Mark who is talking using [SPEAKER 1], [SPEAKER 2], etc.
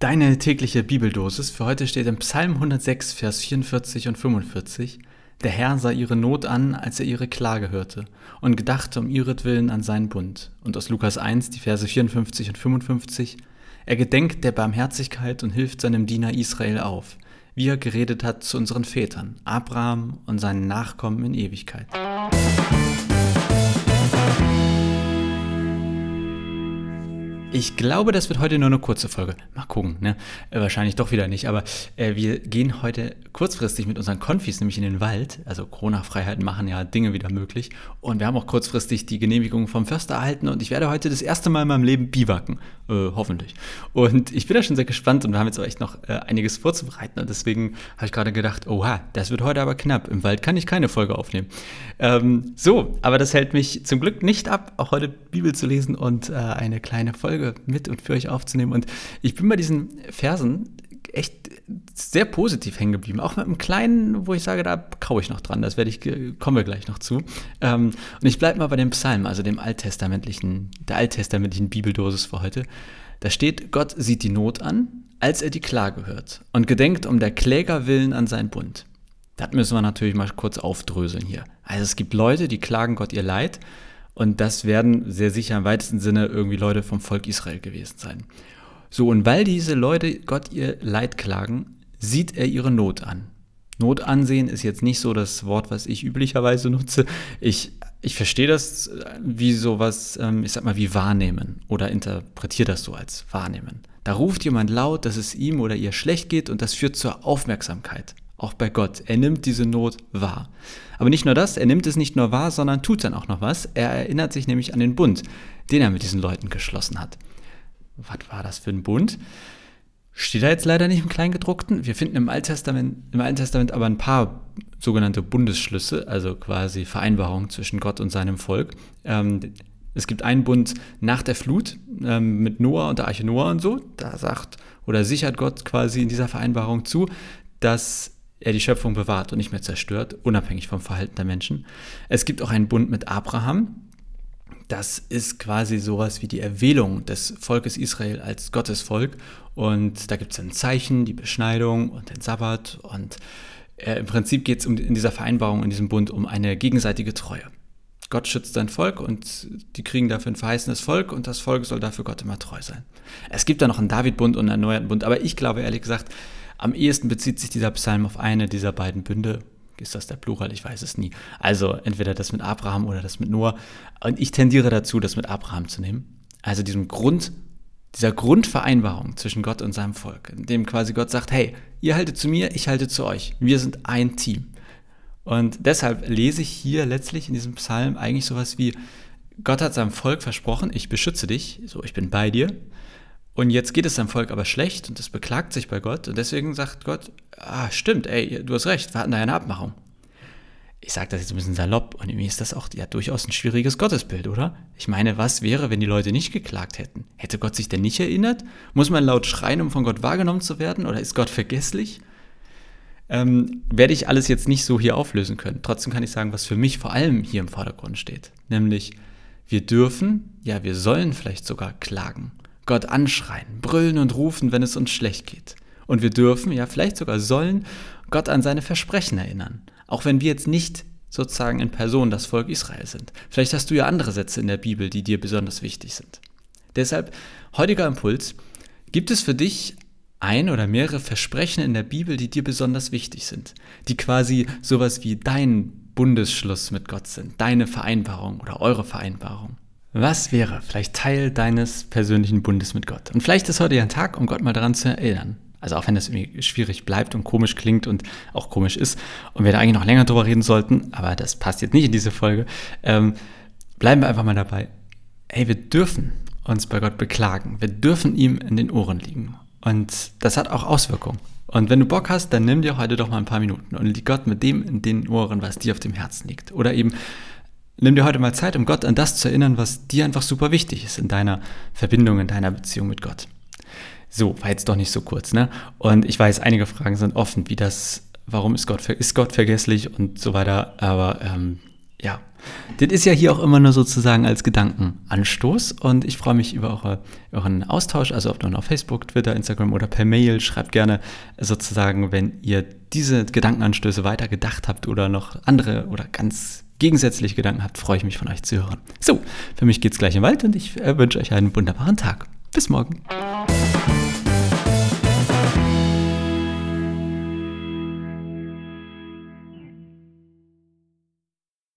[SPEAKER 1] Deine tägliche Bibeldosis für heute steht im Psalm 106, Vers 44 und 45. Der Herr sah ihre Not an, als er ihre Klage hörte, und gedachte um ihretwillen an seinen Bund. Und aus Lukas 1, die Verse 54 und 55. Er gedenkt der Barmherzigkeit und hilft seinem Diener Israel auf, wie er geredet hat zu unseren Vätern, Abraham und seinen Nachkommen in Ewigkeit. Ich glaube, das wird heute nur eine kurze Folge. Mal gucken, ne? Äh, wahrscheinlich doch wieder nicht. Aber äh, wir gehen heute kurzfristig mit unseren Konfis nämlich in den Wald. Also Corona-Freiheiten machen ja Dinge wieder möglich. Und wir haben auch kurzfristig die Genehmigung vom Förster erhalten. Und ich werde heute das erste Mal in meinem Leben biwaken. Äh, hoffentlich. Und ich bin da schon sehr gespannt. Und wir haben jetzt auch echt noch äh, einiges vorzubereiten. Und deswegen habe ich gerade gedacht, oha, das wird heute aber knapp. Im Wald kann ich keine Folge aufnehmen. Ähm, so, aber das hält mich zum Glück nicht ab, auch heute Bibel zu lesen und äh, eine kleine Folge Folge mit und für euch aufzunehmen. Und ich bin bei diesen Versen echt sehr positiv hängen geblieben. Auch mit einem kleinen, wo ich sage, da kaue ich noch dran. Das werde ich, kommen wir gleich noch zu. Ähm, und ich bleibe mal bei dem Psalm, also dem alttestamentlichen, der alttestamentlichen Bibeldosis für heute. Da steht, Gott sieht die Not an, als er die Klage hört und gedenkt um der Kläger willen an sein Bund. Das müssen wir natürlich mal kurz aufdröseln hier. Also es gibt Leute, die klagen Gott ihr Leid und das werden sehr sicher im weitesten Sinne irgendwie Leute vom Volk Israel gewesen sein. So, und weil diese Leute Gott ihr Leid klagen, sieht er ihre Not an. Not ansehen ist jetzt nicht so das Wort, was ich üblicherweise nutze. Ich, ich verstehe das wie sowas, ähm, ich sag mal, wie wahrnehmen oder interpretiere das so als wahrnehmen. Da ruft jemand laut, dass es ihm oder ihr schlecht geht und das führt zur Aufmerksamkeit auch bei Gott. Er nimmt diese Not wahr. Aber nicht nur das, er nimmt es nicht nur wahr, sondern tut dann auch noch was. Er erinnert sich nämlich an den Bund, den er mit diesen Leuten geschlossen hat. Was war das für ein Bund? Steht da jetzt leider nicht im Kleingedruckten. Wir finden im Alten Testament, im Alten Testament aber ein paar sogenannte Bundesschlüsse, also quasi Vereinbarungen zwischen Gott und seinem Volk. Ähm, es gibt einen Bund nach der Flut ähm, mit Noah und der Arche Noah und so. Da sagt oder sichert Gott quasi in dieser Vereinbarung zu, dass er die Schöpfung bewahrt und nicht mehr zerstört, unabhängig vom Verhalten der Menschen. Es gibt auch einen Bund mit Abraham. Das ist quasi sowas wie die Erwählung des Volkes Israel als Gottesvolk. Und da gibt es ein Zeichen, die Beschneidung und den Sabbat. Und äh, im Prinzip geht es um, in dieser Vereinbarung, in diesem Bund um eine gegenseitige Treue. Gott schützt sein Volk und die kriegen dafür ein verheißenes Volk und das Volk soll dafür Gott immer treu sein. Es gibt da noch einen David-Bund und einen erneuerten Bund, aber ich glaube ehrlich gesagt, am ehesten bezieht sich dieser Psalm auf eine dieser beiden Bünde. Ist das der Plural? Ich weiß es nie. Also entweder das mit Abraham oder das mit Noah. Und ich tendiere dazu, das mit Abraham zu nehmen. Also diesem Grund, dieser Grundvereinbarung zwischen Gott und seinem Volk, in dem quasi Gott sagt, hey, ihr haltet zu mir, ich halte zu euch. Wir sind ein Team. Und deshalb lese ich hier letztlich in diesem Psalm eigentlich sowas wie, Gott hat seinem Volk versprochen, ich beschütze dich, so ich bin bei dir. Und jetzt geht es seinem Volk aber schlecht und es beklagt sich bei Gott und deswegen sagt Gott, ah, stimmt, ey, du hast recht, wir hatten da eine Abmachung. Ich sage das jetzt ein bisschen salopp und mir ist das auch ja durchaus ein schwieriges Gottesbild, oder? Ich meine, was wäre, wenn die Leute nicht geklagt hätten? Hätte Gott sich denn nicht erinnert? Muss man laut schreien, um von Gott wahrgenommen zu werden? Oder ist Gott vergesslich? Ähm, werde ich alles jetzt nicht so hier auflösen können. Trotzdem kann ich sagen, was für mich vor allem hier im Vordergrund steht. Nämlich, wir dürfen, ja, wir sollen vielleicht sogar klagen. Gott anschreien, brüllen und rufen, wenn es uns schlecht geht. Und wir dürfen, ja vielleicht sogar sollen, Gott an seine Versprechen erinnern. Auch wenn wir jetzt nicht sozusagen in Person das Volk Israel sind. Vielleicht hast du ja andere Sätze in der Bibel, die dir besonders wichtig sind. Deshalb, heutiger Impuls, gibt es für dich ein oder mehrere Versprechen in der Bibel, die dir besonders wichtig sind, die quasi sowas wie dein Bundesschluss mit Gott sind, deine Vereinbarung oder eure Vereinbarung. Was wäre vielleicht Teil deines persönlichen Bundes mit Gott? Und vielleicht ist heute ja ein Tag, um Gott mal daran zu erinnern. Also auch wenn das irgendwie schwierig bleibt und komisch klingt und auch komisch ist und wir da eigentlich noch länger drüber reden sollten, aber das passt jetzt nicht in diese Folge, ähm, bleiben wir einfach mal dabei. Hey, wir dürfen uns bei Gott beklagen. Wir dürfen ihm in den Ohren liegen. Und das hat auch Auswirkungen. Und wenn du Bock hast, dann nimm dir heute doch mal ein paar Minuten und lieg Gott mit dem in den Ohren, was dir auf dem Herzen liegt. Oder eben Nimm dir heute mal Zeit, um Gott an das zu erinnern, was dir einfach super wichtig ist in deiner Verbindung, in deiner Beziehung mit Gott. So, war jetzt doch nicht so kurz, ne? Und ich weiß, einige Fragen sind offen, wie das, warum ist Gott, ist Gott vergesslich und so weiter, aber ähm, ja, das ist ja hier auch immer nur sozusagen als Gedankenanstoß und ich freue mich über eure, euren Austausch, also ob nun auf Facebook, Twitter, Instagram oder per Mail. Schreibt gerne sozusagen, wenn ihr diese Gedankenanstöße weiter gedacht habt oder noch andere oder ganz gegensätzliche Gedanken habt, freue ich mich von euch zu hören. So, für mich geht es gleich im Wald und ich äh, wünsche euch einen wunderbaren Tag. Bis morgen.